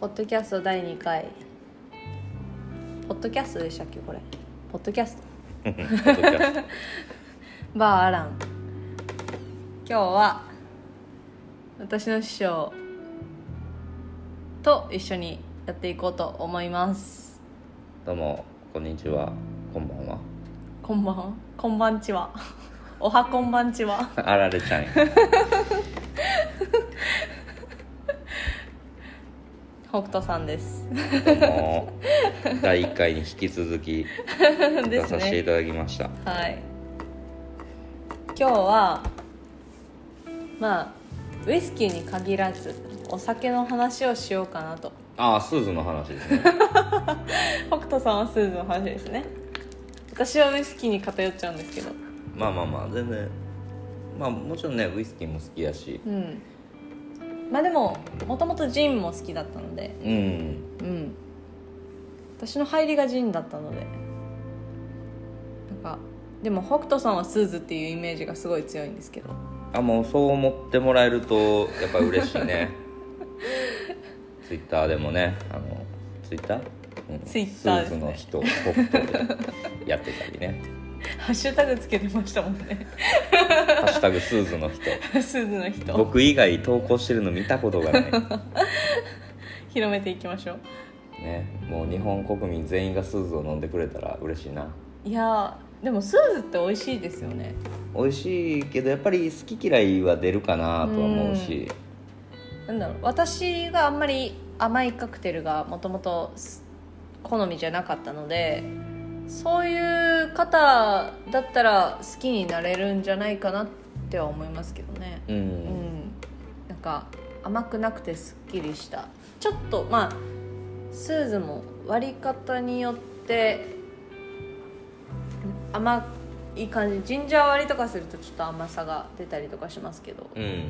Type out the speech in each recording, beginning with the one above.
ポッドキャスト第2回。ポッドキャストでしたっけこれ？ポッドキャスト？バーアラン。今日は私の師匠と一緒にやっていこうと思います。どうもこんにちは。こんばんは。こんばんは？こんばんちは。おはこんばんちは。あられちゃんや北斗さんです。どうも第1回に引き続き出させていただきました、はい。今日はまあウイスキーに限らずお酒の話をしようかなと。ああスーズの話ですね。北斗さんはスーズの話ですね。私はウイスキーに偏っちゃうんですけど。まあまあまあ全然。まあもちろんねウイスキーも好きやし。うんまあでももともとジンも好きだったので。うん。うん。私の入りがジンだったので。なんかでも北斗さんはスーズっていうイメージがすごい強いんですけど。あもうそう思ってもらえるとやっぱ嬉しいね。ツイッターでもね。あのツイッター、うん、ツイッターですね。スーズの人北斗でやってたりねハッシュタグつけてましたもんね「ハッシュタグスーズの人」スーズの人。僕以外投稿してるの見たことがない。広めていきましょう。ねもう日本国民全員がスーズを飲んでくれたら嬉しいな。いやーでもスーズって美味しいですよね。美味しいけどやっぱり好き嫌いは出るかなとは思うし。なんだろう。私があんまり甘いカクテルがもともと好みじゃなかったのでそういう方だったら好きになれるんじゃないかなっては思いますけどね。うん、うん。なんか甘くなくてすっきりした。ちょっとまあスーズも割り方によって甘い感じジンジャー割りとかするとちょっと甘さが出たりとかしますけど。うん。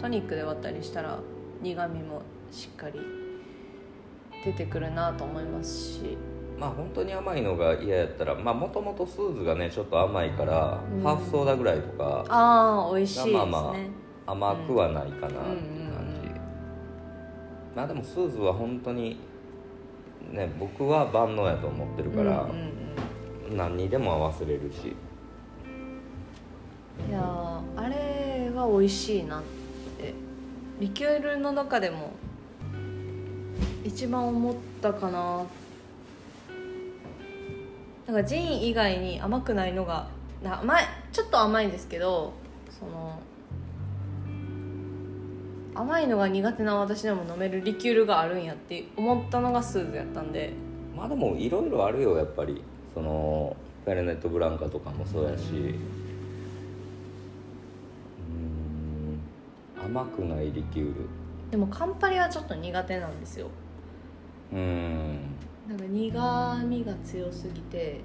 トニックで割ったりしたら苦みもしっかり出てくるなと思いますしまあ本当に甘いのが嫌やったらまあもともとスーズがねちょっと甘いから、うん。ハーフソーダぐらいとかああ美味しいですね、まあま甘くはないかなっていう感じ。まあでもスーズは本当にね僕は万能やと思ってるから、何にでも合わせれるし。うんいやーあれは美味しいなってリキュールの中でも一番思ったかななんかジン以外に甘くないのがな甘いちょっと甘いんですけどその甘いのが苦手な私でも飲めるリキュールがあるんやって思ったのがスーズやったんで。まあでもいろいろあるよやっぱり。そのフェルネットブランカとかもそうやし。うん甘くないリキュール。でもカンパリはちょっと苦手なんですよ。うんなんか苦みが強すぎて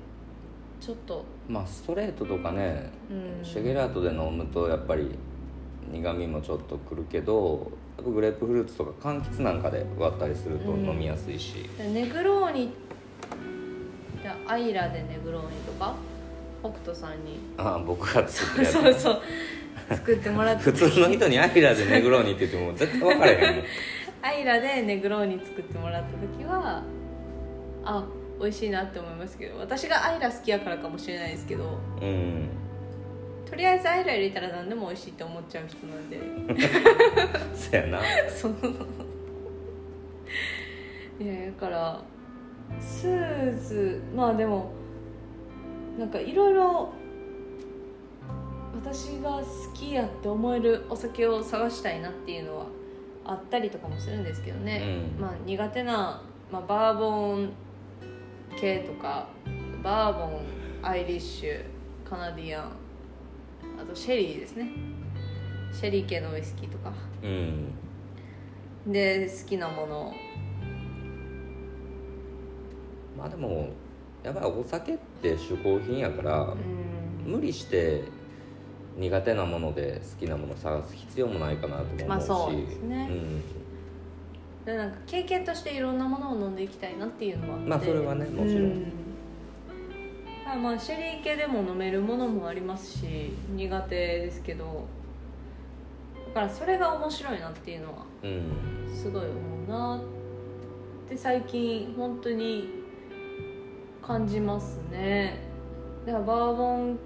ちょっと。まあストレートとかねうん。シェゲラートで飲むとやっぱり苦みもちょっとくるけどグレープフルーツとか柑橘なんかで割ったりするとうん。飲みやすいし、でネグローニじゃあアイラでネグローニとか？北斗さんに。ああ僕が作って そうそう。作ってもらって。普通の人にアイラでネグローニって言っても絶対分からへんもん。アイラでネグローニ作ってもらった時はあ美味しいなって思いますけど私がアイラ好きやからかもしれないですけどうん。とりあえずアイラ入れたら何でも美味しいって思っちゃう人なんで。そやな。そう。いやだからスーズまあでもなんかいろいろ私が好きやって思えるお酒を探したいなっていうのはあったりとかもするんですけどね、うん。まあ苦手な、まあ、バーボン系とかバーボンアイリッシュカナディアンあとシェリーですね。シェリー系のウイスキーとか。うん。で好きなもの。まあでもやっぱりお酒って嗜好品やから、うん。無理して苦手なもので好きなもの探す必要もないかなとも思うし、まあそうですね。うん。でなんか経験としていろんなものを飲んでいきたいなっていうのはあって。まあそれはねもちろん。うあまあシェリー系でも飲めるものもありますし苦手ですけど。だからそれが面白いなっていうのはうんすごい思うなって。最近本当に感じますね。だからバーボン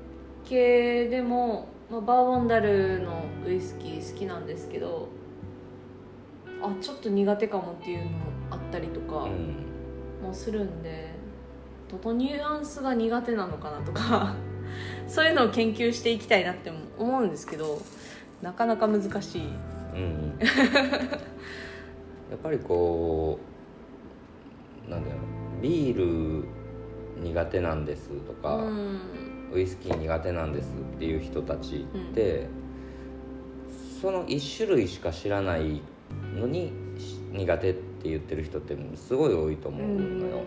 系でも、まあ、バーボンダルのウイスキー好きなんですけどあちょっと苦手かもっていうのあったりとかうん。もするんでどのニュアンスが苦手なのかなとか そういうのを研究していきたいなって思うんですけどなかなか難しい。うん やっぱりこうなんだろうビール苦手なんですとか、うん。ウイスキー苦手なんですっていう人たちって、その1種類しか知らないのにし苦手って言ってる人ってすごい多いと思うのよ、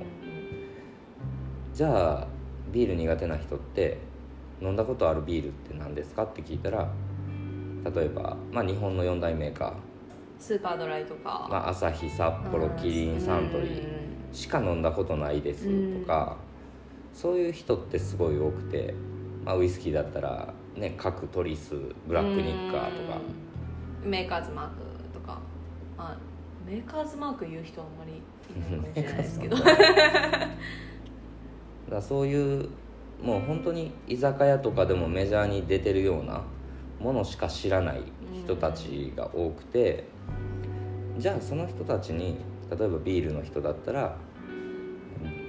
じゃあビール苦手な人って飲んだことあるビールって何ですかって聞いたら例えば、まあ、日本の4大メーカー、スーパードライとか、まあ、アサヒ札幌キリンサントリーしか飲んだことないですとか、そういう人ってすごい多くて、まあ、ウイスキーだったらね各トリスブラックニッカーとか。うん。メーカーズマークとかあメーカーズマーク言う人はあんまりいないかもしれないですけど。だそういうもう本当に居酒屋とかでもメジャーに出てるようなものしか知らない人たちが多くて、じゃあその人たちに例えばビールの人だったら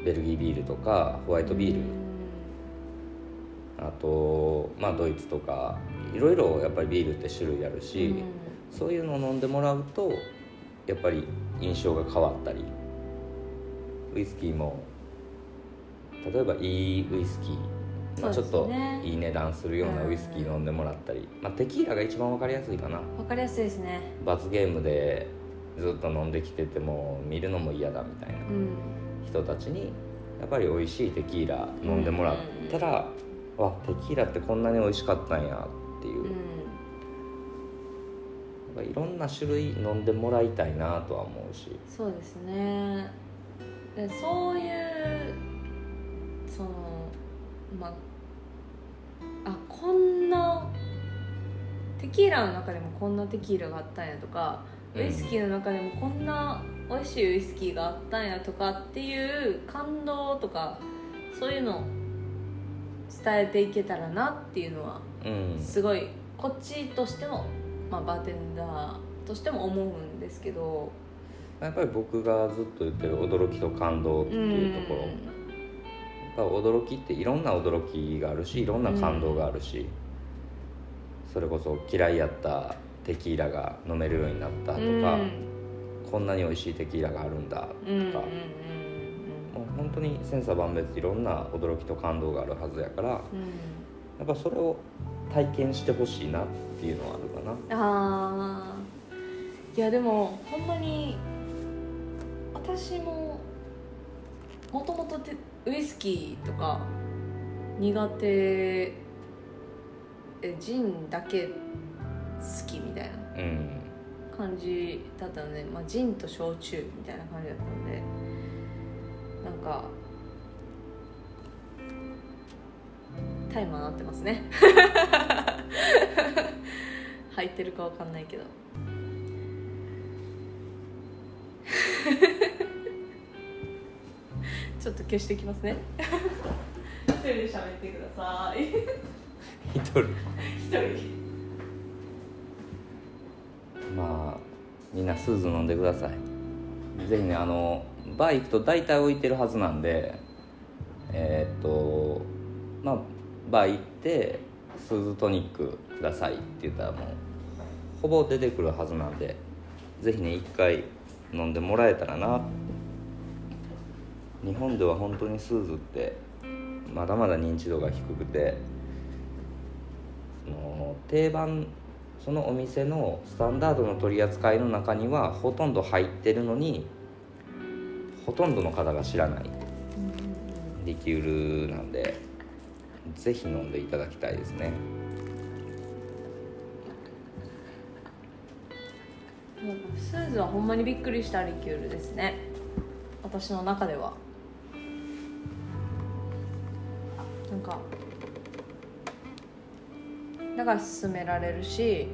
ベルギービールとかホワイトビール、あとまあドイツとかいろいろやっぱりビールって種類あるし、そういうのを飲んでもらうとやっぱり印象が変わったりウイスキーも例えばいいウイスキー、まあ、ちょっといい値段するようなウイスキー飲んでもらったり、まあ、テキーラが一番分かりやすいかな。わかりやすいですね。罰ゲームでずっと飲んできてても見るのも嫌だみたいなうん。人たちにやっぱり美味しいテキーラ飲んでもらったら、わテキーラってこんなに美味しかったんやっていう、うんやっぱいろんな種類飲んでもらいたいなとは思うし。そうですね。でそういうそのまああこんなテキーラの中でもこんなテキーラがあったんやとかウイスキーの中でもこんな美味しいウイスキーがあったんやとかっていう感動とかそういうのを伝えていけたらなっていうのはうん。すごいこっちとしても、まあ、バーテンダーとしても思うんですけど。やっぱり僕がずっと言ってる驚きと感動っていうところ、やっぱ驚きっていろんな驚きがあるしいろんな感動があるし、それこそ嫌いやったテキーラが飲めるようになったとか、うん。こんなに美味しいテキーラがあるんだとか、うんうんうんもう本当に千差万別いろんな驚きと感動があるはずやからやうん。っぱそれを体験してほしいなっていうのはあるかな。あー。いやでもほんまに私ももともとウイスキーとか苦手。えジンだけ好きみたいな。うん。感じだったので、まあ、ジンと焼酎みたいな感じだったので。なんかタイマーなってますね。入ってるかわかんないけど。ちょっと消してきますね。一人で喋ってください。一人？一人。まあみんなスーズ飲んでください。ぜひねあのバー行くと大体置いてるはずなんでえーっとまあバー行ってスーズトニックくださいって言ったらもうほぼ出てくるはずなんでぜひね一回飲んでもらえたらな。日本では本当にスーズってまだまだ認知度が低くてその定番そのお店のスタンダードの取り扱いの中にはほとんど入ってるのにほとんどの方が知らない。リキュールなんでぜひ飲んでいただきたいですね。なんかスーズはほんまにびっくりしたリキュールですね。私の中では。なんかだから勧められるし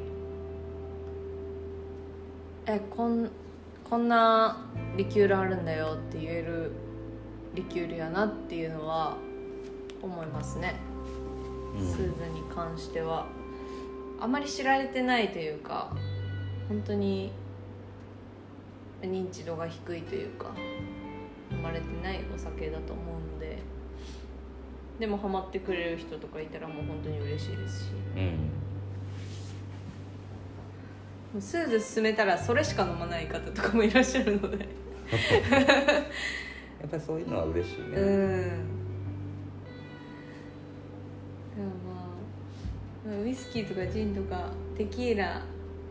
えこんこんなリキュールあるんだよって言えるリキュールやなっていうのは思いますね、うん。スーズに関しては。あまり知られてないというか本当に認知度が低いというか生まれてないお酒だと思うのででもハマってくれる人とかいたらもう本当に嬉しいですし。うん。スーズ勧めたらそれしか飲まない方とかもいらっしゃるので。やっぱりそういうのは嬉しいね、うんまあまあウイスキーとかジンとかテキーラ、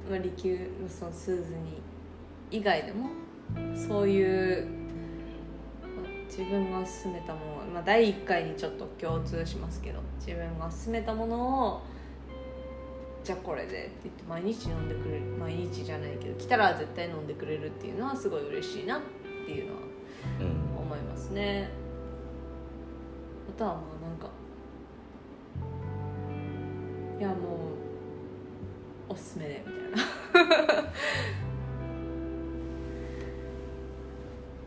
まあ、リキュールそのスーズに以外でもそういう自分が勧めたもの、まあ、第1回にちょっと共通しますけど自分が勧めたものをじゃあこれでって言って毎日飲んでくれる毎日じゃないけど来たら絶対飲んでくれるっていうのはすごい嬉しいなっていうのは思いますね。あとはまあなんかいやもうおすすめでみたいな。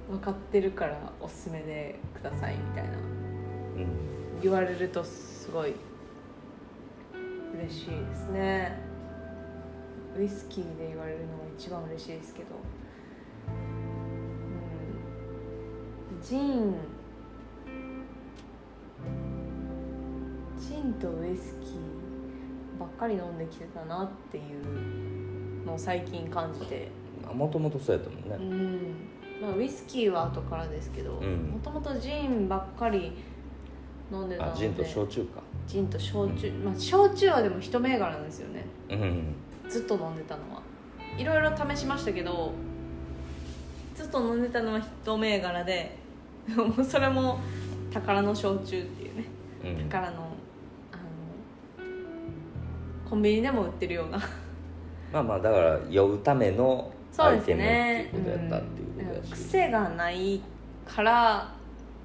分かってるからおすすめでくださいみたいな。うん。言われるとすごい嬉しいですね。ウイスキーで言われるのが一番嬉しいですけど。うん。ジン。ジンとウイスキーばっかり飲んできてたなっていうのを最近感じて。もともとそうやったもんね、うん。まあ、ウイスキーは後からですけどうん。もともとジンばっかり飲んでたので。あジンと焼酎か。ジンと焼酎、まあ、焼酎はでも一銘柄なんですよね。うん。ずっと飲んでたのは。いろいろ試しましたけどずっと飲んでたのは一銘柄で それも宝の焼酎っていうね。うん。宝のコンビニでも売ってるような。まあまあだから酔うためのアイテムってねいうことやったっていうことうんだし、癖がないから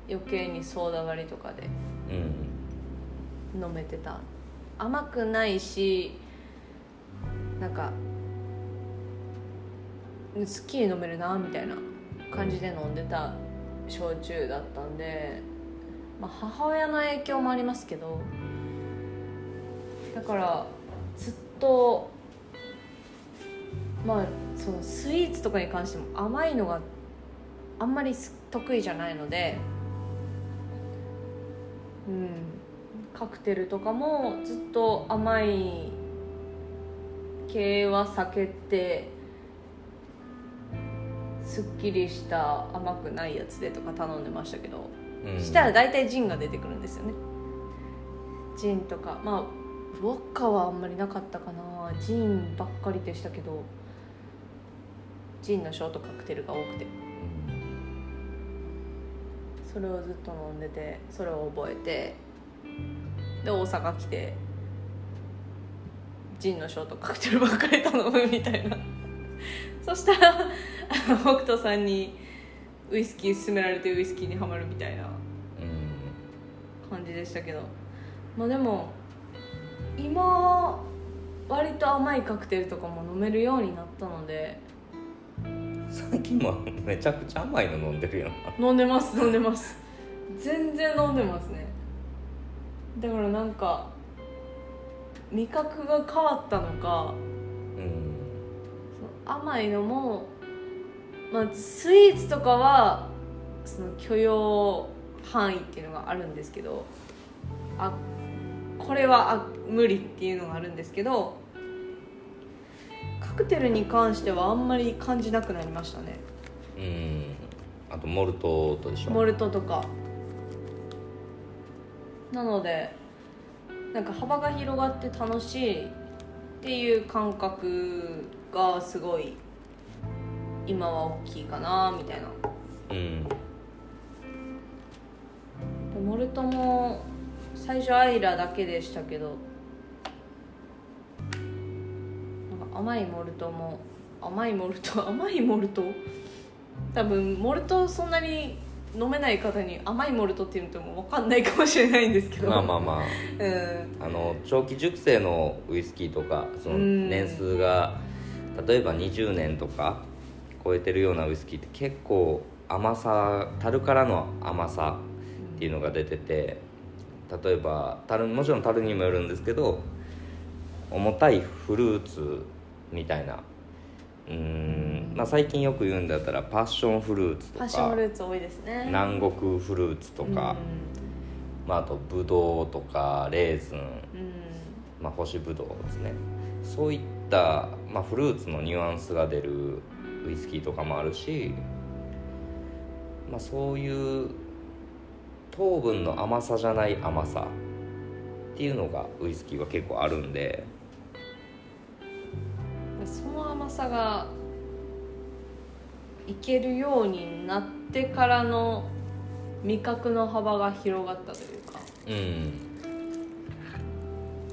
余計にソーダ割りとかでうん。飲めてた。甘くないしなんかすっきり飲めるなみたいな感じで飲んでた焼酎だったんで、まあ、母親の影響もありますけどだからずっとまあそのスイーツとかに関しても甘いのがあんまり得意じゃないのでうん。カクテルとかもずっと甘い系は避けてすっきりした甘くないやつでとか頼んでましたけど、うん。したら大体ジンが出てくるんですよね。ジンとかまあウォッカはあんまりなかったかな。ジンばっかりでしたけど。ジンのショートカクテルが多くて。それをずっと飲んでてそれを覚えて。で大阪来て。ジンのショートカクテルばっかり頼むみたいな。そしたらあの北斗さんにウイスキー勧められてウイスキーにはまるみたいな。うん。感じでしたけど。まあでも今割と甘いカクテルとかも飲めるようになったので。最近もめちゃくちゃ甘いの飲んでるやん。飲んでます飲んでます。全然飲んでますね。だからなんか味覚が変わったのかうん。甘いのも、まあ、スイーツとかはその許容範囲っていうのがあるんですけどあこれはあ無理っていうのがあるんですけどカクテルに関してはあんまり感じなくなりましたね。うん。あとモルトとでしょモルトとか。なのでなんか幅が広がって楽しいっていう感覚がすごい今は大きいかなみたいな。うん。でモルトも最初アイラだけでしたけどなんか甘いモルトも甘いモルト 甘いモルト？多分モルトそんなに飲めない方に甘いモルトっていうのとも分かんないかもしれないんですけど。まあまあまあ。うん。あの長期熟成のウイスキーとかそのうん。年数が例えば20年とか超えてるようなウイスキーって結構甘さ樽からの甘さっていうのが出てて例えば樽もちろん樽にもよるんですけど重たいフルーツみたいな。うーん、まあ、最近よく言うんだったらパッションフルーツとパッションかフルーツ多いですね。南国フルーツとか、まあ、あとブドウとかレーズン、まあ、干しブドウですね。そういった、まあ、フルーツのニュアンスが出るウイスキーとかもあるし、まあ、そういう糖分の甘さじゃない甘さ。っていうのがウイスキーは結構あるんで。その甘さがいけるようになってからの味覚の幅が広がったというか。うん。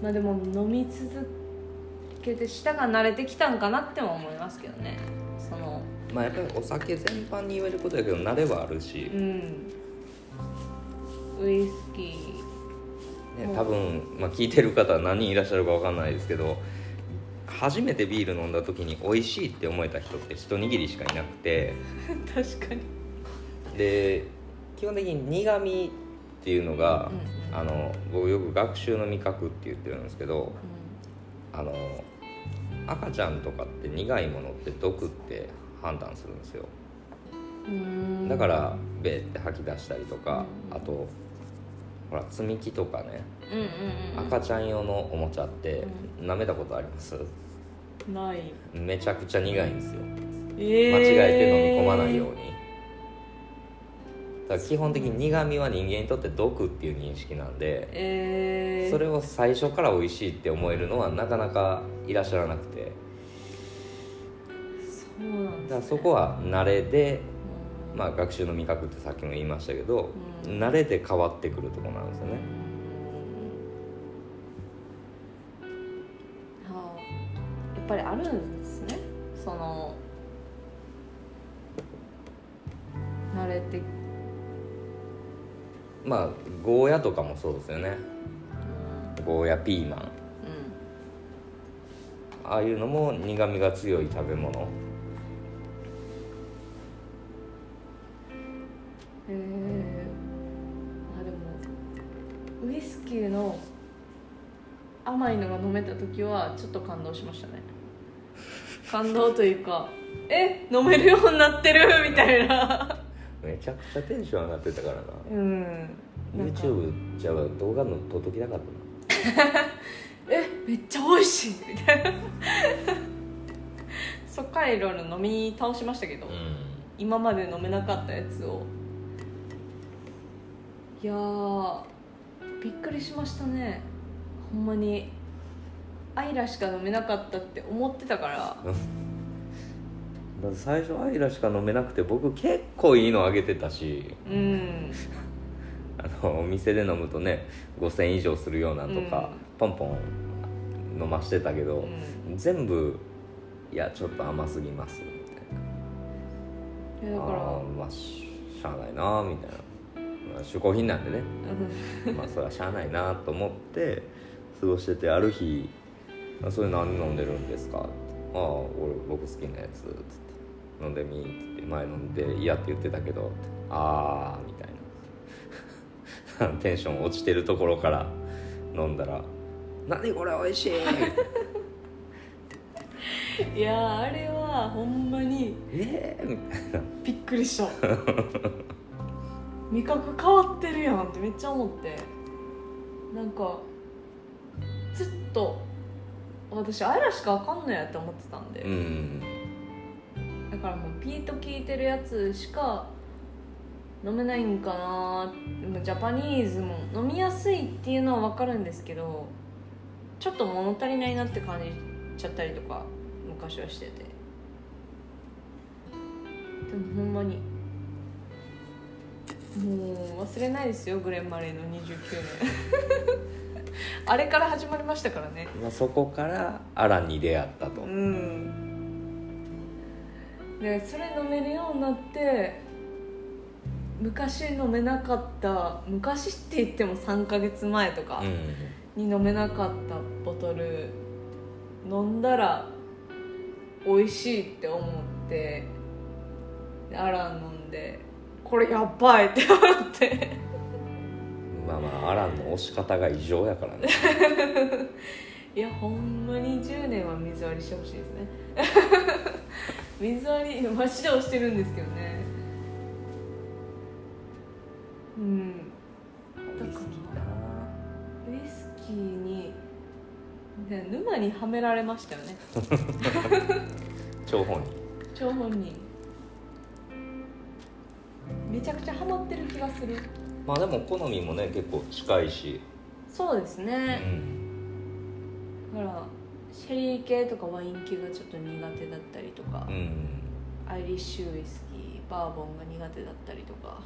まあでも飲み続けて舌が慣れてきたんかなっても思いますけどね。その。まあやっぱりお酒全般に言えることやけど慣れはあるし。う、んウイスキね、多分、まあ、聞いてる方は何人いらっしゃるかわかんないですけど初めてビール飲んだ時に美味しいって思えた人って一握りしかいなくて。ー 確かに。で基本的に苦味っていうのが、うんあの僕よく学習の味覚って言ってるんですけどあの赤ちゃんとかって苦いものって毒って判断するんですよ。うん。だからベーって吐き出したりとか、うん。あとほら積み木とかねうんうんうん赤ちゃん用のおもちゃって舐めたことあります？ない。めちゃくちゃ苦いんですよ。えー。間違えて飲み込まないように。だから基本的に苦味は人間にとって毒っていう認識なんでえー、それを最初から美味しいって思えるのはなかなかいらっしゃらなくて。そうなんです、ね、だからそこは慣れで、うんまあ、学習の味覚ってさっきも言いましたけど、うん。慣れで変わってくるところなんですよね。はあ、やっぱりあるんですね。その慣れて。まあゴーヤとかもそうですよね。うん。ゴーヤピーマン。うああいうのも苦味が強い食べ物えあでもウイスキーの甘いのが飲めた時はちょっと感動しましたね。感動というかえ飲めるようになってるみたいな。めちゃくちゃテンション上がってたからな。うん。YouTube じゃあ動画の届きたかった えめっちゃ美味しいみたいな。そっからいろいろ飲み倒しましたけど、な今まで飲めなかったやつをいやーびっくりしましたね。ほんまに。アイラしか飲めなかったって思ってたから。だって最初アイラしか飲めなくて僕結構いいのあげてたし。うん。あのお店で飲むとね5000以上するようなんとか、ポンポン飲ましてたけど、全部いやちょっと甘すぎますみたいな。いやだからあーまあししゃあないなみたいな、まあ、嗜好品なんでね。まあそれはしゃあないなと思って過ごしててある日「あそれ何飲んでるんですか?」って「ああ俺僕好きなやつ」つって「飲んでみ」っつって前飲んで嫌って言ってたけどって「ああ」みたいな。テンション落ちてるところから飲んだら「何これ美味しい!」いやーあれはほんまにええみたいな。びっくりした 味覚変わってるやんってめっちゃ思って。なんかずっと私アイラしかわかんないやって思ってたんで、うん。だからもうピート効いてるやつしか飲めないんかなでもジャパニーズも飲みやすいっていうのは分かるんですけどちょっと物足りないなって感じちゃったりとか昔はしてて。でもほんまにもう忘れないですよグレン・マレーの29年。あれから始まりましたからね。まあ、そこからアランに出会ったと、うん。でそれ飲めるようになって昔飲めなかった昔って言っても3ヶ月前とかうん。に飲めなかったボトル飲んだら美味しいって思ってでアラン飲んでこれやばい。って思って。まあまあアランの押し方が異常やからね。いやほんまに10年は水割りしてほしいですね。水割りマジで押してるんですけどね。うん。ウイスキーな。ウイスキーにで沼にはめられましたよね。張本人張本人めちゃくちゃハマってる気がする。まあでも好みもね結構近いし、そうですうね、ん。だからシェリー系とかワイン系がちょっと苦手だったりとか、うんアイリッシュウイスキーバーボンが苦手だったりとか。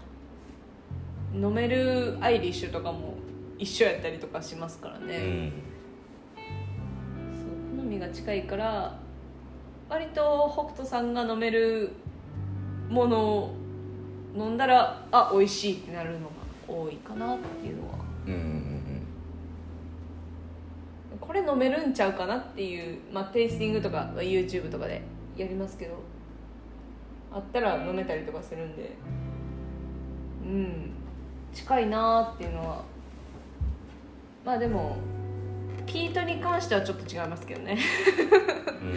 飲めるアイリッシュとかも一緒やったりとかしますからうね、ん。そう好みが近いから割と北斗さんが飲めるものを飲んだらあ美味しいってなるのが多いかなっていうのは。うんうんこれ飲めるんちゃうかなっていう、まあ、テイスティングとかは YouTube とかでやりますけど。あったら飲めたりとかするんで。うん。近いなーっていうのは。まあでもピートに関してはちょっと違いますけどね。うん。うん。う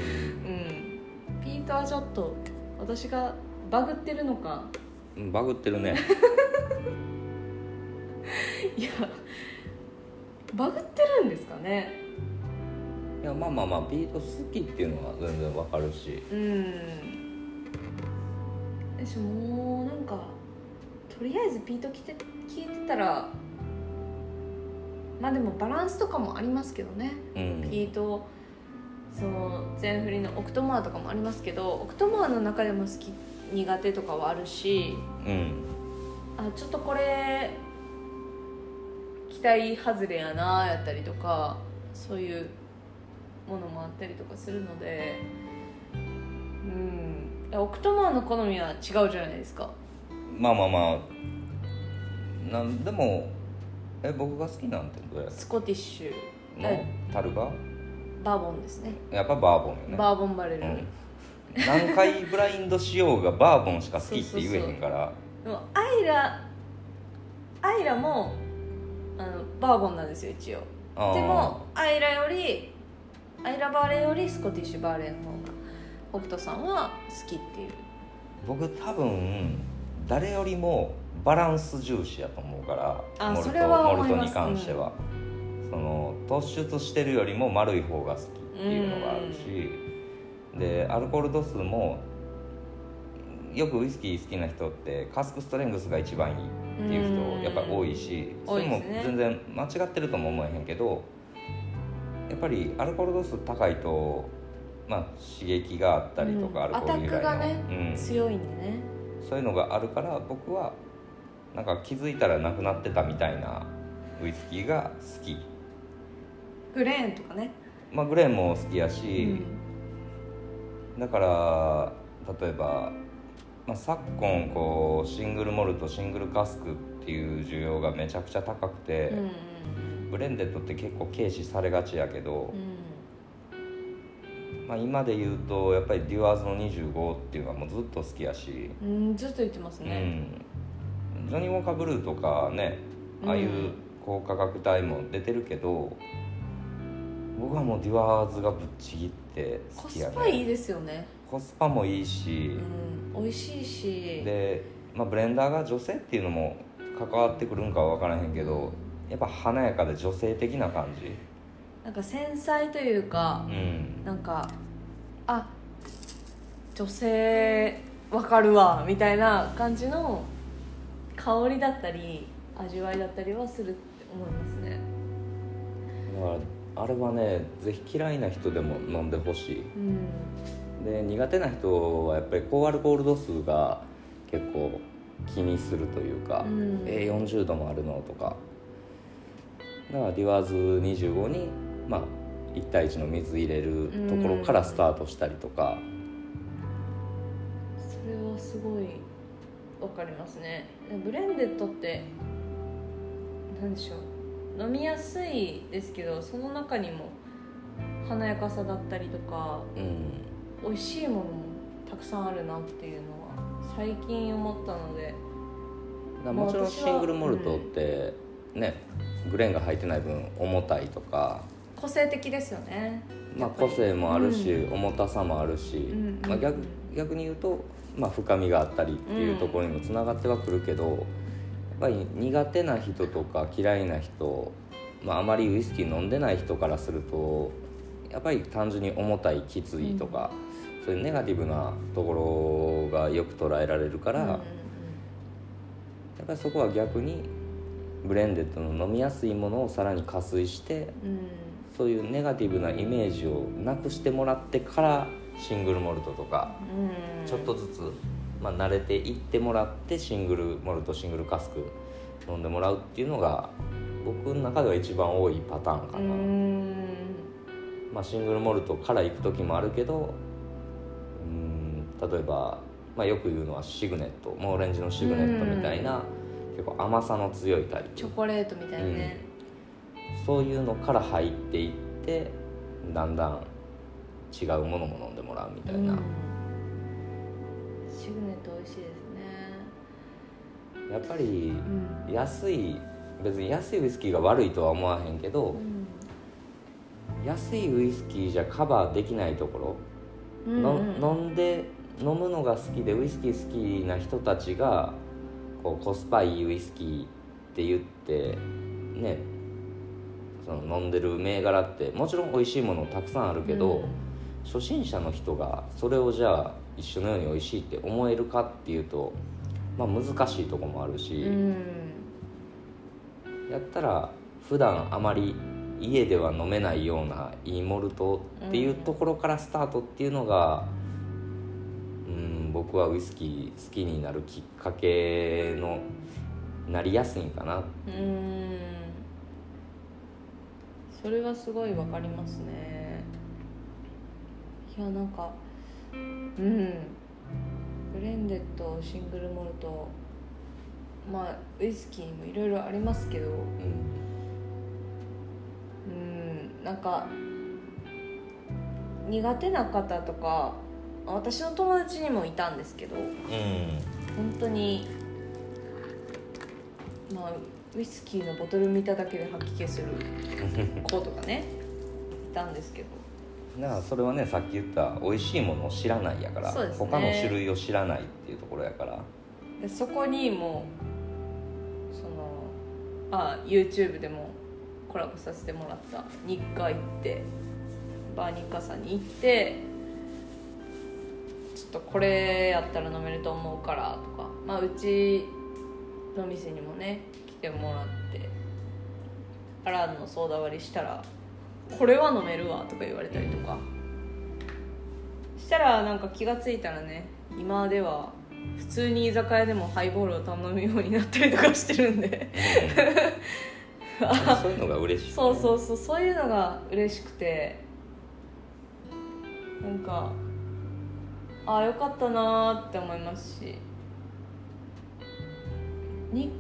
んピートはちょっと私がバグってるのかうんバグってるね。いやバグってるんですかね。いやまあまあまあビート好きっていうのは全然わかるし。うん。私もうなんかとりあえずビート聞いて聞いてたらまあでもバランスとかもありますけどね、うん。ピートその全振りのオクトモアとかもありますけどオクトモアの中でも好き苦手とかはあるしうん。あちょっとこれ期待外れやなやったりとかそういうものもあったりとかするのでうん。オクトモアの好みは違うじゃないですか。まあまあまあ。なんでもえ僕が好きなんてどうやスコティッシュ。の？樽がバーボンですね。やっぱバーボンよね。バーボンバレル、うん何回ブラインドしようがバーボンしか好きって言えへんから。でもアイラアイラもあのバーボンなんですよ一応。でもアイラよりアイラバーレーよりスコティッシュバーレーの方が北斗さんは好きっていう。僕多分誰よりもバランス重視やと思うからモルトモルトに関しては、その突出してるよりも丸い方が好きっていうのがあるし、でアルコール度数もよくウイスキー好きな人ってカスクストレングスが一番いいっていううん。人やっぱ多いしそれも全然間違ってるとも思えへんけどやっぱりアルコール度数高いと、まあ、刺激があったりとか、うん。アルコール由来の、アタックがねうん、強いんでね。そういうのがあるから僕はなんか気づいたらなくなってたみたいなウイスキーが好き、グレーンとかね、まあ、グレーンも好きやうし、んだから例えば、まあ、昨今こうシングルモルトシングルカスクっていう需要がめちゃくちゃ高くて、うんブレンデッドって結構軽視されがちやけど、まあ、今で言うとやっぱりデュアーズの25っていうのはもうずっと好きやし、うん、うん、ずっと言ってますね、ん、ジョニー・ウォーカーブルーとかねああいううん高価格帯も出てるけど、僕はもうデュアーズがぶっちぎって好コきやねスパいいですよね。コスパもいいし、うん。美味しいし。で、まあ、ブレンダーが女性っていうのも関わってくるんかは分からへんけどやっぱ華やかで女性的な感じ。なんか繊細というかうん。なんかあ女性わかるわみたいな感じの香りだったり味わいだったりはするって思いますね。だからあれはねぜひ嫌いな人でも飲んでほしい。うん。で苦手な人はやっぱり高アルコール度数が結構気にするというか、うん。えー40度もあるのとか。だからデュアーズ25に、まあ、1対1の水入れるところからスタートしたりとか、それはすごいわかりますね。ブレンデッドって何でしょう飲みやすいですけどその中にも華やかさだったりとかうん、美味しいものもたくさんあるなっていうのは最近思ったので。もちろんシングルモルトってね、グレーンが入ってない分重たいとか、個性的ですよね。まあ、個性もあるし、重たさもあるし、ん。まあ、逆逆に言うと、まあ、深みがあったりっていうところにもつながってはくるけど、ぱり苦手な人とか嫌いな人、まあ、あまりウイスキー飲んでない人からするとやっぱり単純に重たいきついとか、そういうネガティブなところがよく捉えられるから、うんうん。やっぱりそこは逆にブレンデッドの飲みやすいものをさらに加水してうん。そういうネガティブなイメージをなくしてもらってからシングルモルトとかうん。ちょっとずつ、まあ、慣れていってもらってシングルモルトシングルカスク飲んでもらうっていうのが僕の中では一番多いパターンかうな、ん。まあ、シングルモルトから行く時もあるけどうん例えば、まあ、よく言うのはシグネットモーレンジのシグネットみたいな結構甘さの強いタイプ。チョコレートみたいなね、そういうのから入っていってだんだん違うものも飲んでもらうみたいな、うんシグネット美味しいですね。やっぱりうん。安い別に安いウイスキーが悪いとは思わへんけどうん。安いウイスキーじゃカバーできないところ、うんのうん。飲んで飲むのが好きでウイスキー好きな人たちがこうコスパいいウイスキーって言ってねその飲んでる銘柄ってもちろん美味しいものたくさんあるけど、うん。初心者の人がそれをじゃあ一緒のように美味しいって思えるかっていうと、まあ、難しいとこもあるし、うん。やったら普段あまり家では飲めないようないいモルトっていうところからスタートっていうのが、うん、僕はウイスキー好きになるきっかけのなりやすいんかな。うん。それはすごいわかりますね。いやなんかうん。ブレンデッドシングルモルトまあウイスキーにもいろいろありますけど。うんうん。なんか苦手な方とか私の友達にもいたんですけど。うん。本当にまあウイスキーのボトル見ただけで吐き気する子とかね いたんですけどだからそれはねさっき言った美味しいものを知らないやから、そうですね。他の種類を知らないっていうところやから。でそこにもうそのあ YouTube でもコラボさせてもらった日課行ってバーニッカさんに行ってちょっとこれやったら飲めると思うからとか、まあ、うちの店にもね来てもらってアランのソーダ割りしたら「これは飲めるわ」とか言われたりとか。したらなんか気が付いたらね今では普通に居酒屋でもハイボールを頼むようになったりとかしてるんで。うん。そういうのが嬉しい。そうそうそうそういうのが嬉しくて。なんかああよかったなーって思いますし。日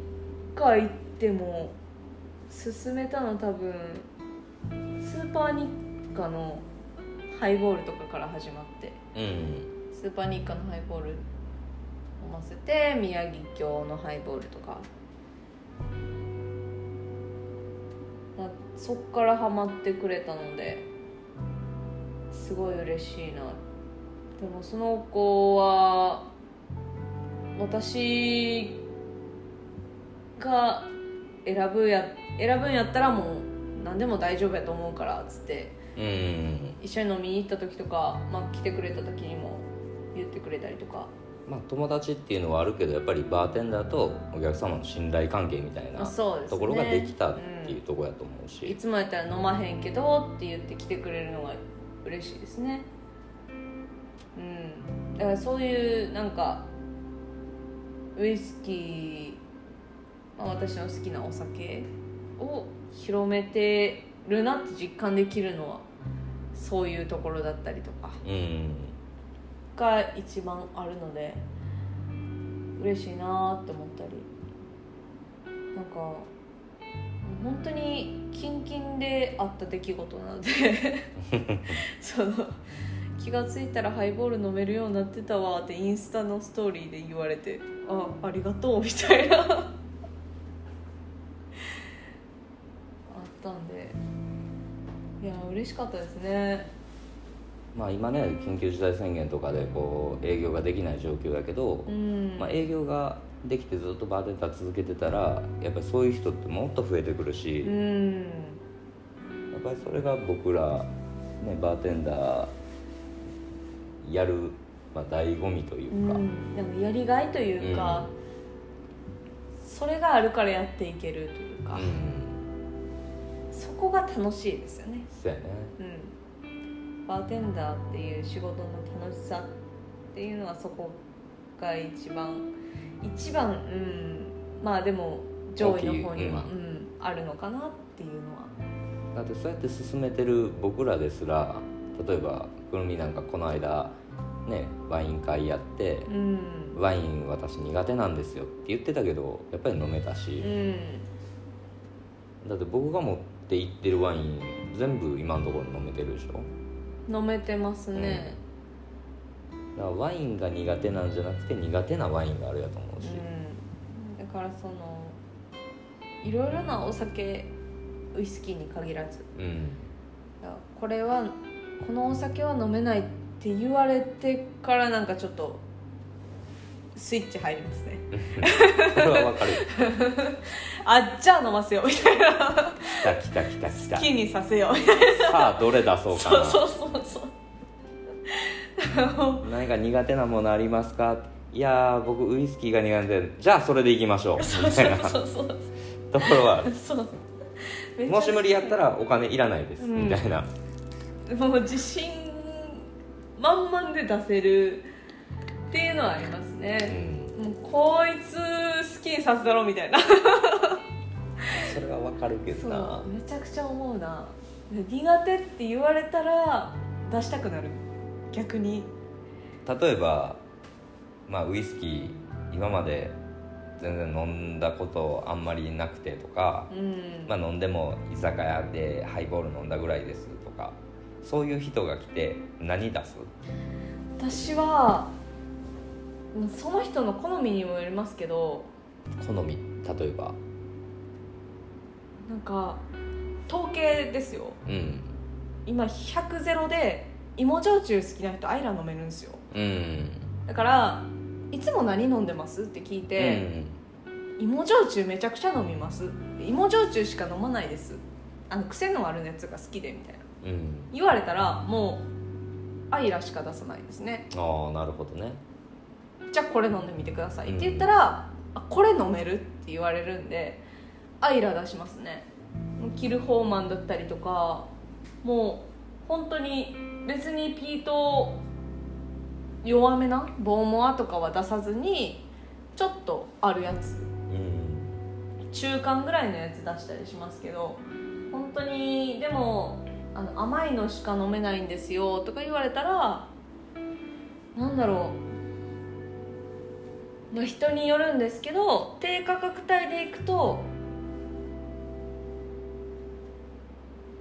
課行っても勧めたの多分スーパー日課のハイボールとかから始まってうん。スーパー日課のハイボール飲ませて宮城郷のハイボールとか。だそっからハマってくれたのですごい嬉しいな。でもその子は私が選ぶや選ぶんやったらもう何でも大丈夫やと思うからっつってうん。一緒に飲みに行った時とか、まあ、来てくれた時にも言ってくれたりとか。まあ友達っていうのはあるけどやっぱりバーテンダーとお客様の信頼関係みたいなところができたっていうところやと思うし、いつもやったら飲まへんけどって言って来てくれるのが嬉しいですね。うん。だからそういうなんかウイスキー、まあ、私の好きなお酒を広めてるなって実感できるのはそういうところだったりとかうん。が一番あるので嬉しいなって思ったり。なんか本当にキンキンであった出来事なので。その気が付いたらハイボール飲めるようになってたわってインスタのストーリーで言われてあありがとうみたいないや嬉しかったですね。まあ今ね緊急事態宣言とかでこう営業ができない状況やけど、うん、まあ、営業ができてずっとバーテンダー続けてたらやっぱりそういう人ってもっと増えてくるし、うん。やっぱりそれが僕ら、ね、バーテンダーやる、まあ、醍醐味というか、うん、でもやりがいというか、それがあるからやっていけるというか、こが楽しいですよね。そうやね。うん。バーテンダーっていう仕事の楽しさっていうのはそこが一番一番うん。まあでも上位の方には、大きいうんあるのかなっていうのは。だってそうやって進めてる僕らですら例えばくるみなんかこの間ねワイン会やってう、ん。ワイン私苦手なんですよって言ってたけどやっぱり飲めたし。う、ん。だって僕が持って行ってるワイン全部今のところ飲めてるでしょ？飲めてますね。だからワインが苦手なんじゃなくて苦手なワインがあるやと思うし、うん、だからそのいろいろなお酒ウイスキーに限らず。うん、これはこのお酒は飲めないって言われてからなんかちょっとスイッチ入りますね。それはわかる あじゃあ飲ませようみたいな。来た来た来た来た。好きにさせようみたいさあどれ出そうかな。なそうそうそうそう。何か苦手なものありますか？いやー僕ウイスキーが苦手でじゃあそれでいきましょう。そうみたいなそう。そうところは。あるそう。めちゃもし無理やったらお金いらないです、うんみたいな。もう自信満々で出せるっていうのはありますうね、うこいつ好きにさせたろみたいな。それはわかるけそうどなめちゃくちゃ思うな。苦手って言われたら出したくなる。逆に。例えばまあウイスキー今まで全然飲んだことあんまりなくてとか、うん、まあ、飲んでも居酒屋でハイボール飲んだぐらいですとかそういう人が来て何出す？私はうんその人の好みにもよりますけど好み？例えば？なんか統計ですよ。うん。今100ゼロで芋焼酎好きな人アイラ飲めるんですよ。うん。だからいつも何飲んでますって聞いて、芋焼酎めちゃくちゃ飲みます。芋焼酎しか飲まないです。あの癖のあるやつが好きでみたいな。うん、うん、言われたらもうアイラしか出さないですね。ああなるほどねじゃあこれ飲んでみてくださいって言ったら、あこれ飲めるって言われるんでアイラ出しますね。キルホーマンだったりとかもう本当に別にピート弱めなボーモアとかは出さずにちょっとあるやつ。うん。中間ぐらいのやつ出したりしますけど本当にでもあの甘いのしか飲めないんですよとか言われたらなんだろう、まあ、人によるんですけど低価格帯でいくと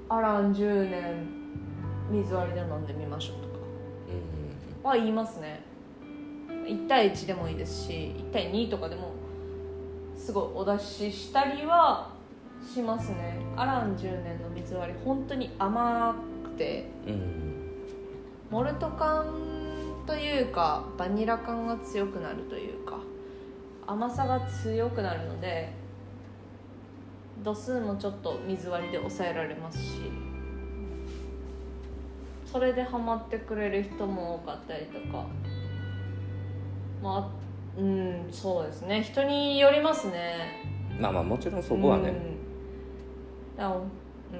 アラン10年水割りで飲んでみましょうとか。うん。は言いますね。1対1でもいいですし1対2とかでもすごいお出ししたりはしますね。アラン10年の水割り本当に甘くて。うん。モルト感というかバニラ感が強くなるというか甘さが強くなるので度数もちょっと水割りで抑えられますしそれでハマってくれる人も多かったりとかまあうんそうですね。人によりますね。まあまあもちろんそこはね、うん。だ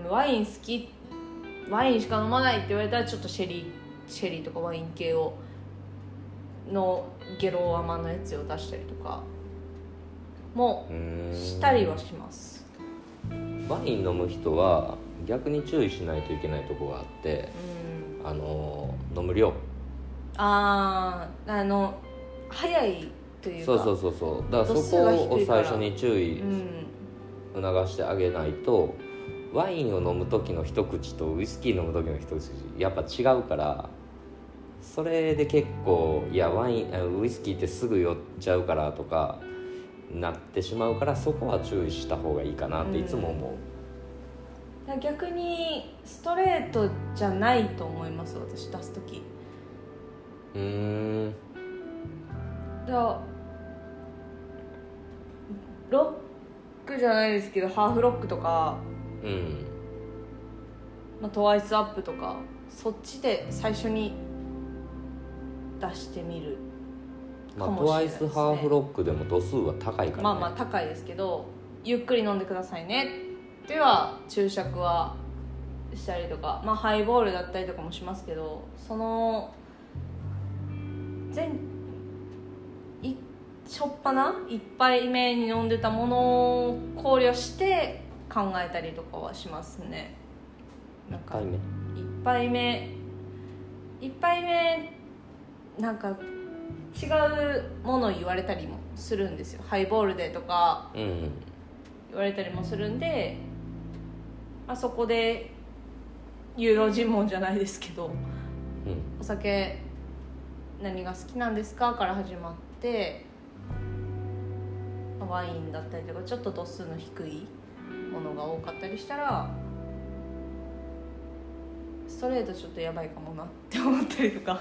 ワイン好きワインしか飲まないって言われたらちょっとシェリーシェリーとかワイン系をのゲロ甘のやつを出したりとかもうんしたりはします。ワイン飲む人は逆に注意しないといけないところがあってうん。あの飲む量。あああの早いというかそうそうそうそう。だからそこを最初に注意うん。促してあげないとワインを飲む時の一口とウイスキー飲む時の一口やっぱ違うからそれで結構いやワインあウイスキーってすぐ酔っちゃうからとかなってしまうからそこは注意した方がいいかなっていつも思う、だから逆にストレートじゃないと思います私出す時。うーん。だロックじゃないですけどハーフロックとか、うん。まあ、トワイスアップとかそっちで最初に出してみるまあかもトワイスしれないですね。ハーフロックでも度数は高いからね。まあまあ高いですけどゆっくり飲んでくださいね。では注釈はしたりとかまあハイボールだったりとかもしますけどその全いしょっぱな1杯目に飲んでたものを考慮して考えたりとかはしますね。なんか回目。1杯目1杯目なんか違うもの言われたりもするんですよ。ハイボールでとかうん。言われたりもするんであそこでユーロ尋問じゃないですけどうん。お酒何が好きなんですかから始まってワインだったりとかちょっと度数の低いものが多かったりしたらストレートちょっとやばいかもなって思ったりとか。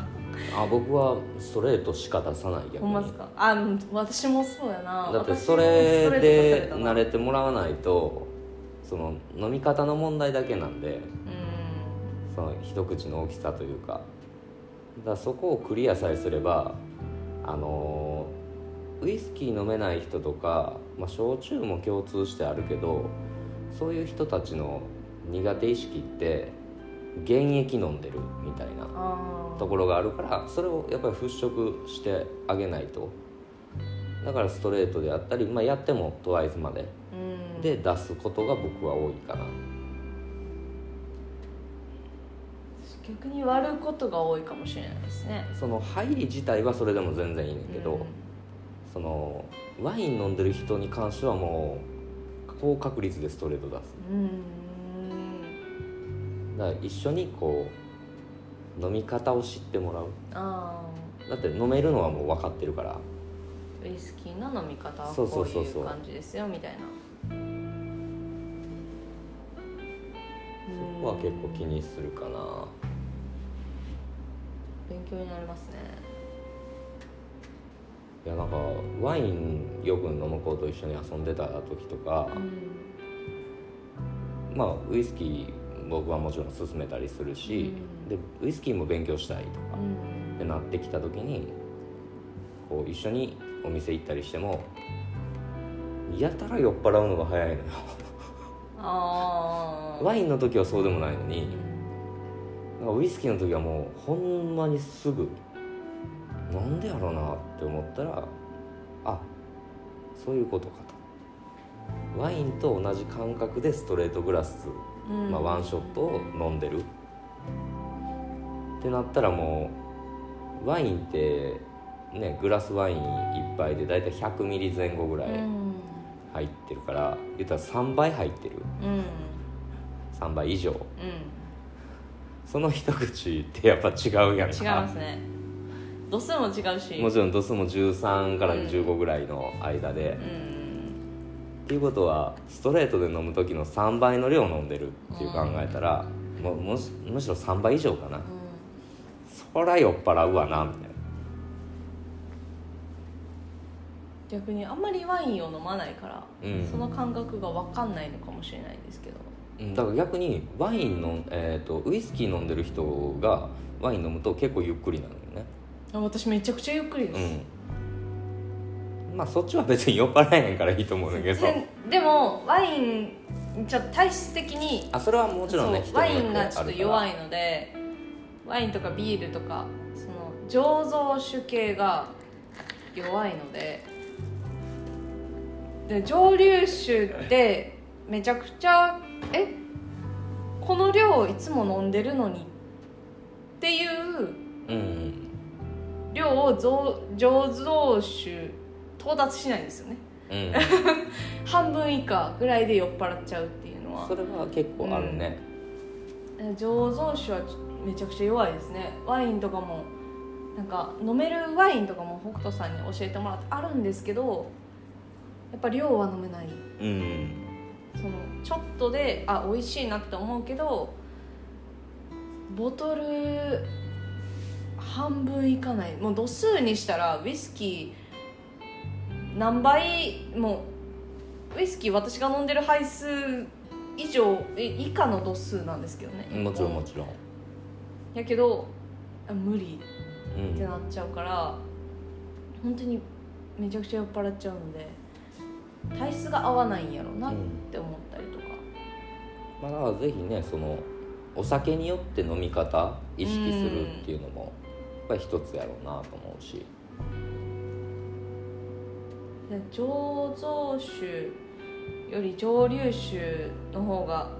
あ僕はストレートしか出さない逆に。ほんまですか？あうん私もそうやな。だってそれで慣れてもらわないとその飲み方の問題だけなんでうん。その一口の大きさというか。だそこをクリアさえすればあのーウイスキー飲めない人とか、まあ、焼酎も共通してあるけどそういう人たちの苦手意識って原液飲んでるみたいなあところがあるからそれをやっぱり払拭してあげないと。だからストレートであったり、まあ、やってもトワイスまで。うん。で出すことが僕は多いかな。逆に割ることが多いかもしれないですね。その入り自体はそれでも全然いいねんけど、うん。そのワイン飲んでる人に関してはもう高確率でストレート出す。うんだから一緒にこう飲み方を知ってもらう。あだって飲めるのはもう分かってるから。あウイスキーの飲み方はそうこいそう感じですよみたいな。そこは結構気にするかな。勉強になりますね。いやなんかワインよく飲む子と一緒に遊んでた時とか、まあウイスキー僕はもちろん勧めたりするし、でウイスキーも勉強したいとかうん。ってなってきた時にこう一緒にお店行ったりしてもやたら酔っ払うのが早いのよ。ワインの時はそうでもないのにウイスキーの時はもうほんまにすぐなんでやろうなって思ったらあそういうことかと。ワインと同じ感覚でストレートグラス、うんまあ、ワンショットを飲んでるってなったらもうワインってねグラスワイン1杯で大体100ミリ前後ぐらいうん。入ってるから言ったら3倍入ってる。うん。3倍以上。うん。その一口ってやっぱ違うやんか違いますね。度数も違うし。もちろん度数も13から15ぐらいの間で、うんっていうことはストレートで飲む時の3倍の量飲んでるっていう考えたら、もうむしむしろ3倍以上かな、そら酔っ払うわなみたいな。逆にあんまりワインを飲まないから、うん。その感覚が分かんないのかもしれないですけど。うんだから逆にワインの、えー、とウイスキー飲んでる人がワイン飲むと結構ゆっくりなのよね。あ私めちゃくちゃゆっくりです、うんまあそっちは別に酔っ払えへんからいいと思うんだけど。全でもワインちょっと体質的にあそれはもちろんねそうワインが人ちょっと弱いのでワインとかビールとかその醸造酒系が弱いのでで蒸留酒でめちゃくちゃえこの量いつも飲んでるのにっていう量を醸醸造酒到達しないんですよね。うん。半分以下ぐらいで酔っ払っちゃうっていうのは。それは結構あるね、醸造酒はめちゃくちゃ弱いですね。ワインとかもなんか飲めるワインとかも北斗さんに教えてもらってあるんですけどやっぱ量は飲めない。うん。そのちょっとであ美味しいなって思うけどボトル半分いかない。もう度数にしたらウイスキー何倍もうウイスキー私が飲んでる杯数以上え以下の度数なんですけどね。もちろんもちろん。やけどあ無理うん。ってなっちゃうから本当にめちゃくちゃ酔っ払っちゃうので体質が合わないんやろうなって思ったりとか、まあだからぜひねそのお酒によって飲み方意識するっていうのもやっぱり一つやろうなと思うし。で醸造酒より蒸留酒の方が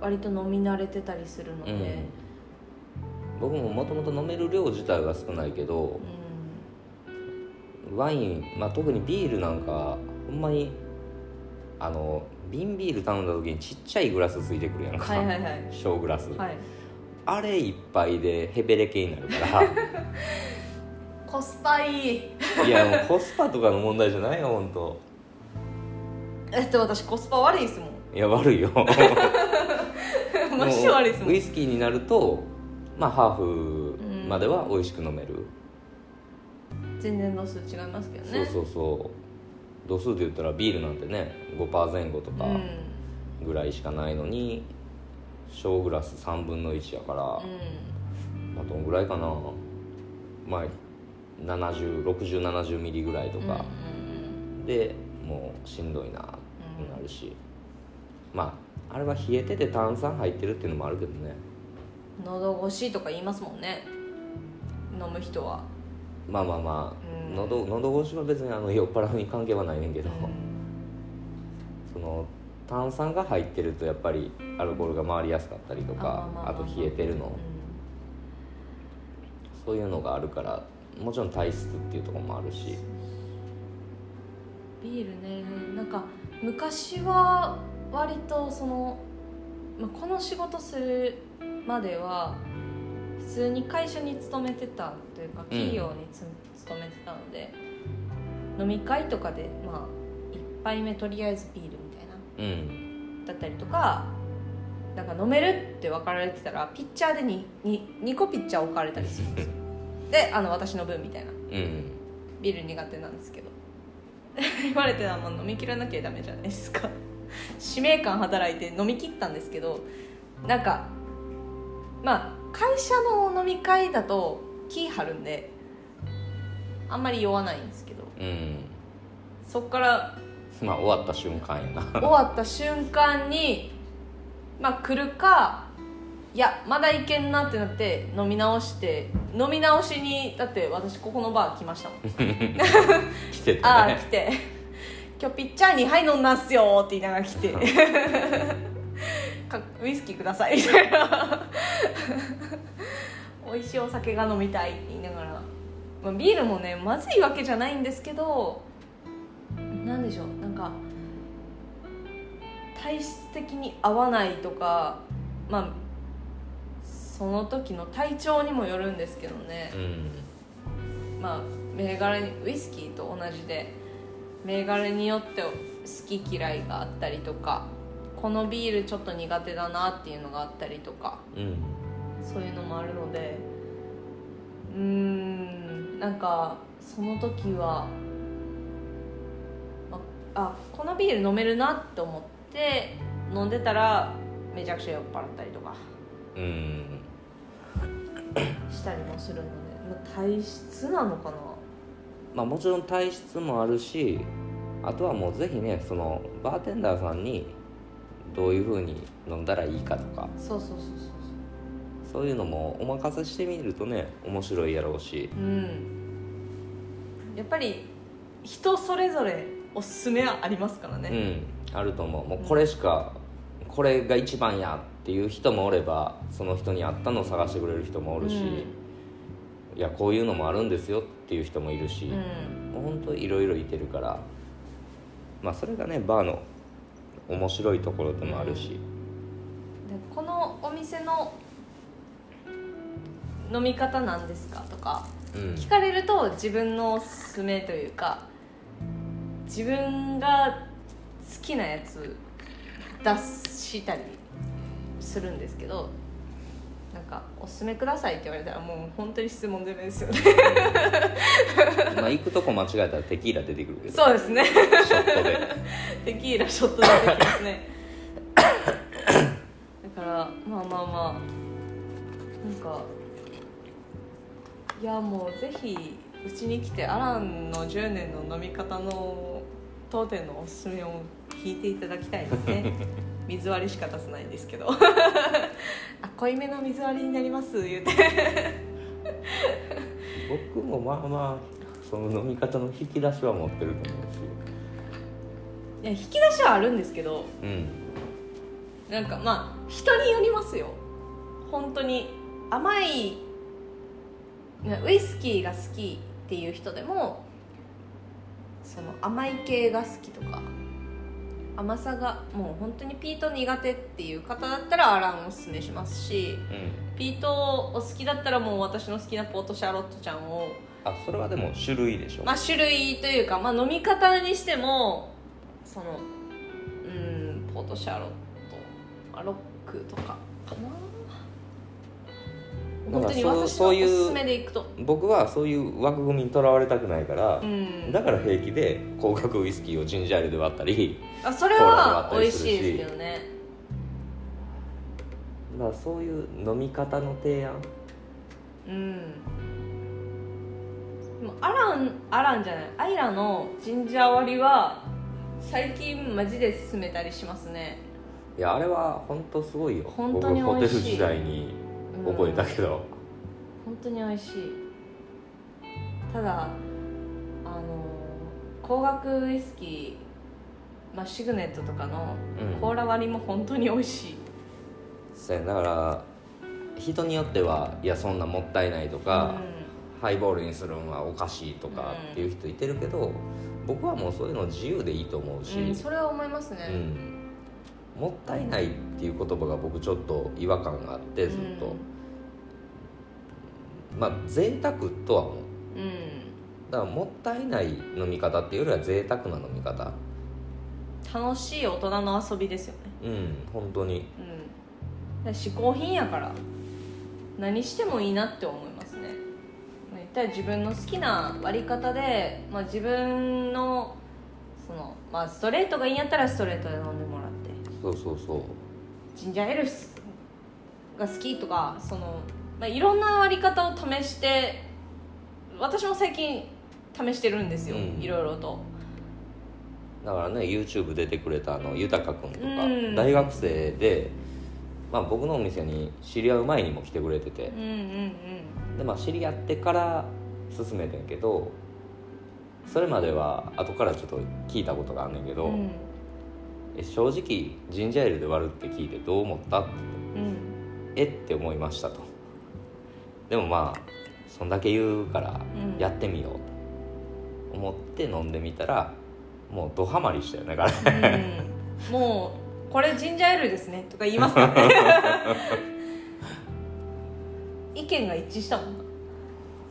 割と飲み慣れてたりするので、うん。僕ももともと飲める量自体が少ないけどワイン、まあ、特にビールなんかほんまにあの瓶ビール頼んだ時にちっちゃいグラスついてくるやんか、はいはいはい。小グラス、はい。あれいっぱいでヘベレケになるから コスパいい。いやもうコスパとかの問題じゃないよ本当だって私コスパ悪いですもん。いや悪いよ。マジで悪いですもん。ウイスキーになるとまあハーフまでは美味しく飲める、全然度数違いますけどね。そうそうそう。度数で言ったらビールなんてね5%前後とかうん。ぐらいしかないのに小グラス3分の1やから、まあどんぐらいかな。まあ706070ミリぐらいとか、でもうしんどいなってなるし、まああれは冷えてて炭酸入ってるっていうのもあるけどね。喉越しとか言いますもんね。飲む人は、まあまあまあ、うん。喉喉越しは別にあの酔っ払いに関係はないねんけど、うん。その炭酸が入ってるとやっぱりアルコールが回りやすかったりとかあと冷えてるの、そういうのがあるからもちろん体質っていうところもあるし。ビールね。なんか昔は割とその、まあ、この仕事するまでは普通に会社に勤めてたというか企業につ、勤めてたので飲み会とかでまあ1杯目とりあえずビールみたいなうん。だったりとかなんか飲めるって分かられてたらピッチャーで 2, 2, 2個ピッチャー置かれたりするんですよ であの私の分みたいな。うん。ビール苦手なんですけど。言われてはもう飲み切らなきゃダメじゃないですか。使命感働いて飲み切ったんですけどなんかまあ会社の飲み会だと気張るんであんまり酔わないんですけど。うん。そっからまあ終わった瞬間やな。終わった瞬間にまあ来るかいやまだいけんなってなって飲み直して飲み直しにだって私ここのバー来ましたもん。来てあたね。あ来て「今日ピッチャー2杯飲んだんすよ」って言いながら来て。かウイスキーください。みたいな美味しいお酒が飲みたいって言いながら、まあ、ビールもねまずいわけじゃないんですけどなんでしょうなんか体質的に合わないとかまあその時の体調にもよるんですけどね、うん。まあ銘柄にウイスキーと同じで銘柄によって好き嫌いがあったりとかこのビールちょっと苦手だなっていうのがあったりとかうん。そういうのもあるのでうーんなんかその時はああこのビール飲めるなって思って飲んでたらめちゃくちゃ酔っ払ったりとか。うんしたりもするので、まあ、体質なのかな？まあもちろん体質もあるしあとはもうぜひねそのバーテンダーさんにどういうふうに飲んだらいいかとか。そうそうそうそう。そういうのもお任せしてみるとね面白いやろうし。うん。やっぱり人それぞれおすすめはありますからね、うん。あると思う。もうこれしか、これが一番やっていう人もおればその人に合ったのを探してくれる人もおるし、いやこういうのもあるんですよっていう人もいるし、うん。もう本当いろいろいてるからまあそれがねバーの面白いところでもあるし、でこのお店の飲み方なんですかとかうん。聞かれると自分のおすすめというか自分が好きなやつ出したりするんですけどなんか「おすすめください」って言われたらもう本当に質問攻めですよね。まあ行くとこ間違えたらテキーラ出てくるけど。そうですね。ショットで。テキーラショット出てきますね。だからまあまあまあなんかいやもうぜひうちに来てアランの10年の飲み方の当店のおすすめを聞いていただきたいですね水割りしか出さないんですけど。あ濃いめの水割りになります？言うて。僕もまあまあその飲み方の引き出しは持ってると思うし。いや引き出しはあるんですけどうん。なんかまあ人によりますよ。本当に甘いねウイスキーが好きっていう人でもその甘い系が好きとか甘さがもう本当にピート苦手っていう方だったらアランをおすすめしますしうん。ピートお好きだったらもう私の好きなポートシャーロットちゃんを。あそれはでも種類でしょ、まあ種類というか、まあ、飲み方にしてもそのうんポートシャーロットまあロックとかかな本当にそう私のおすすめでいくと。僕はそういう枠組みにとらわれたくないから、うん。だから平気で高額ウイスキーをジンジャーエールで割ったりあそれは美味しいですけどね。だからそういう飲み方の提案。うん。でもアランアランじゃない。アイラのジンジャー割りは最近マジで勧めたりしますね。いやあれは本当すごいよ。本当に僕ホテル美味しい時代に覚えたけど、本当に美味しい。ただあの高額ウイスキー、まあ、シグネットとかのうん。コーラ割りも本当に美味しい、そうやだから人によってはいやそんなもったいないとか、ハイボールにするのはおかしいとかっていう人いてるけど、僕はもうそういうの自由でいいと思うし、うん、うん、それは思いますね、うん。もったいないっていう言葉が僕ちょっと違和感があってずっと、まあ贅沢とは思う。うん、だからもったいない飲み方っていうよりは贅沢な飲み方。楽しい大人の遊びですよね。うん本当に。うん。嗜好品やから。何してもいいなって思いますね。まあ言ったら自分の好きな割り方で、まあ、自分のその、まあ、ストレートがいいんやったらストレートで飲んでもらって。そうそうそう。ジンジャーエールが好きとかその、まあ、いろんな割り方を試して私も最近試してるんですよ、うん。いろいろと。だからね YouTube 出てくれたあの豊君とか、うん。大学生で、まあ、僕のお店に知り合う前にも来てくれてて。うんうんで、まあ、知り合ってから勧めてんけどそれまでは後からちょっと聞いたことがあんねんけど、うんうん。え正直ジンジャーエールで割るって聞いてどう思ったって。うん。えって思いましたとでもまあそんだけ言うからうん。やってみようと思って飲んでみたらもうドハマりしたよねだからうん。もうこれジンジャーエールですねとか言いますからね。意見が一致したもんな。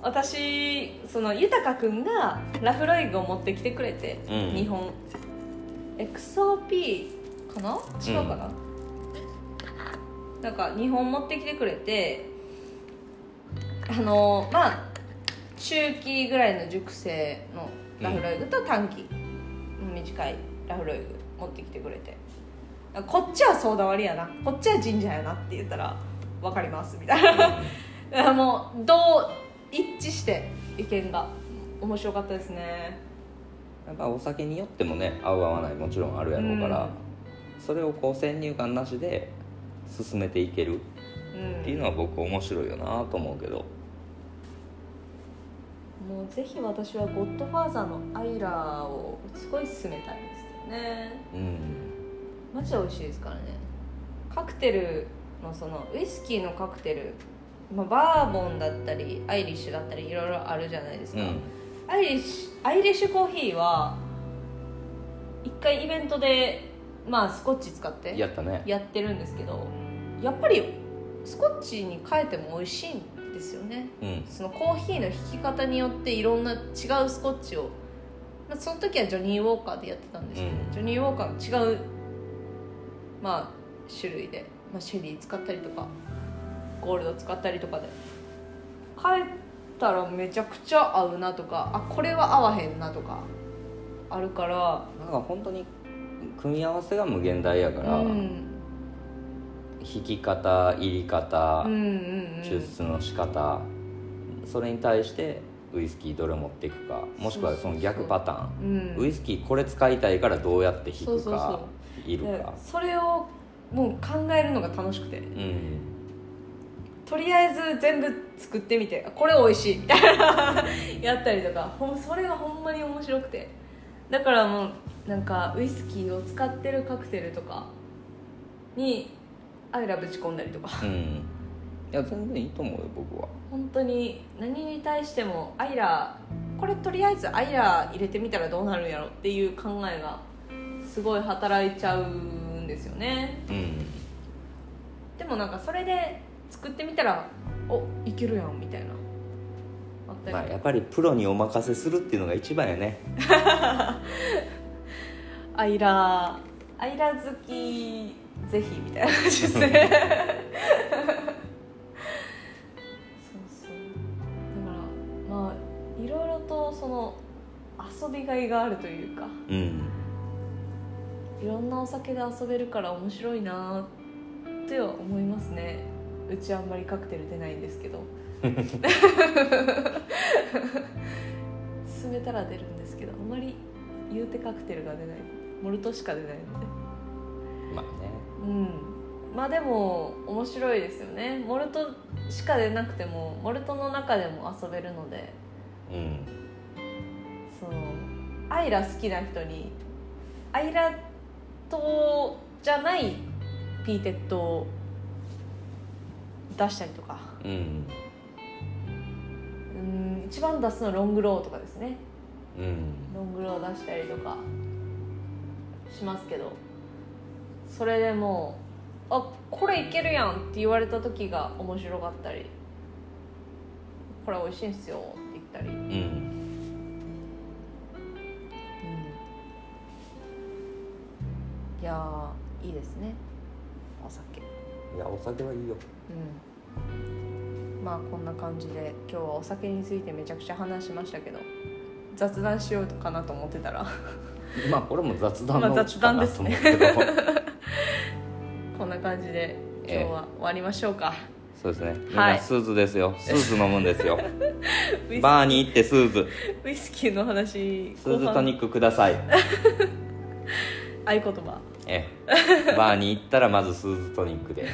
私その豊君がラフロイグを持ってきてくれて、うん。日本。XOP かな？違うかな、なんか日本持ってきてくれてあのまあ中期ぐらいの熟成のラフロイグと短期、短いラフロイグ持ってきてくれて。こっちはソーダ割りやな。こっちはジンジャーやなって言ったら分かりますみたいな。もう どう一致して意見が面白かったですね。やっぱお酒によってもね合う合わないもちろんあるやろうから、それをこう先入観なしで進めていけるうんっていうのは僕面白いよなと思うけどもうぜひ私はゴッドファーザーのアイラーをすごい勧めたいんですよね。うん。マジで美味しいですからね。カクテルのそのウイスキーのカクテル、まあ、バーボンだったりアイリッシュだったりいろいろあるじゃないですか、うん。アイリッシュアイリッシュコーヒーは一回イベントでまあスコッチ使ってやったね。やってるんですけどやっぱりスコッチに変えても美味しいんでですよね。うん。そのコーヒーの引き方によっていろんな違うスコッチを、まあ、その時はジョニー・ウォーカーでやってたんですけど、うん。ジョニー・ウォーカーの違う、まあ、種類で、まあ、シェリー使ったりとかゴールド使ったりとかで。帰ったらめちゃくちゃ合うなとかあこれは合わへんなとかあるから。なんか本当に組み合わせが無限大やから、うん引き方入り方、うんうんうん。抽出の仕方それに対してウイスキーどれ持っていくかもしくはその逆パターン。うん。ウイスキーこれ使いたいからどうやって引くかいるでかそれをもう考えるのが楽しくて。うん。とりあえず全部作ってみてあこれ美味しいみたいな やったりとか。ほんそれがほんまに面白くて。だからもうなんかウイスキーを使ってるカクテルとかにアイラぶち込んだりとか。うん。いや全然いいと思うよ僕は。本当に何に対してもアイラこれとりあえずアイラ入れてみたらどうなるんやろっていう考えがすごい働いちゃうんですよね。うん。でもなんかそれで作ってみたらおいけるやんみたいな。まあやっぱりプロにお任せするっていうのが一番やね。アイラアイラ好きぜひみたいな感じですねそうそう。だからまあいろいろとその遊びがいがあるというか。うん。いろんなお酒で遊べるから面白いなっては思いますね。うちあんまりカクテル出ないんですけど。進めたら出るんですけどあんまり言うてカクテルが出ない。モルトしか出ないので。まあねうん。まあでも面白いですよね。モルトしか出なくてもモルトの中でも遊べるので。うんそのアイラ好きな人にアイラ島じゃないピーテッドを出したりとか。うん。うん。一番出すのはロングローとかですね。うん。ロングロー出したりとかしますけどそれでもうあこれいけるやんって言われた時が面白かったりこれ美味しいんすよって言ったり、うん、うんいやーいいですね。お酒。いやお酒はいいよ。うん。まあこんな感じで今日はお酒についてめちゃくちゃ話しましたけど雑談しようかなと思ってたら。まあこれも雑談まあのうちかなと思うけど、こんな感じで今日は終わりましょうか、そうですね。みんはないスーズですよ、スーズ飲むんですよ。バーに行ってスーズ。ウイスキー。の話スーズトニックください。合言葉。ええ。バーに行ったらまずスーズトニックで。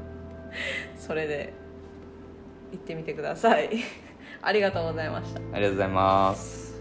それで行ってみてください。ありがとうございました。ありがとうございます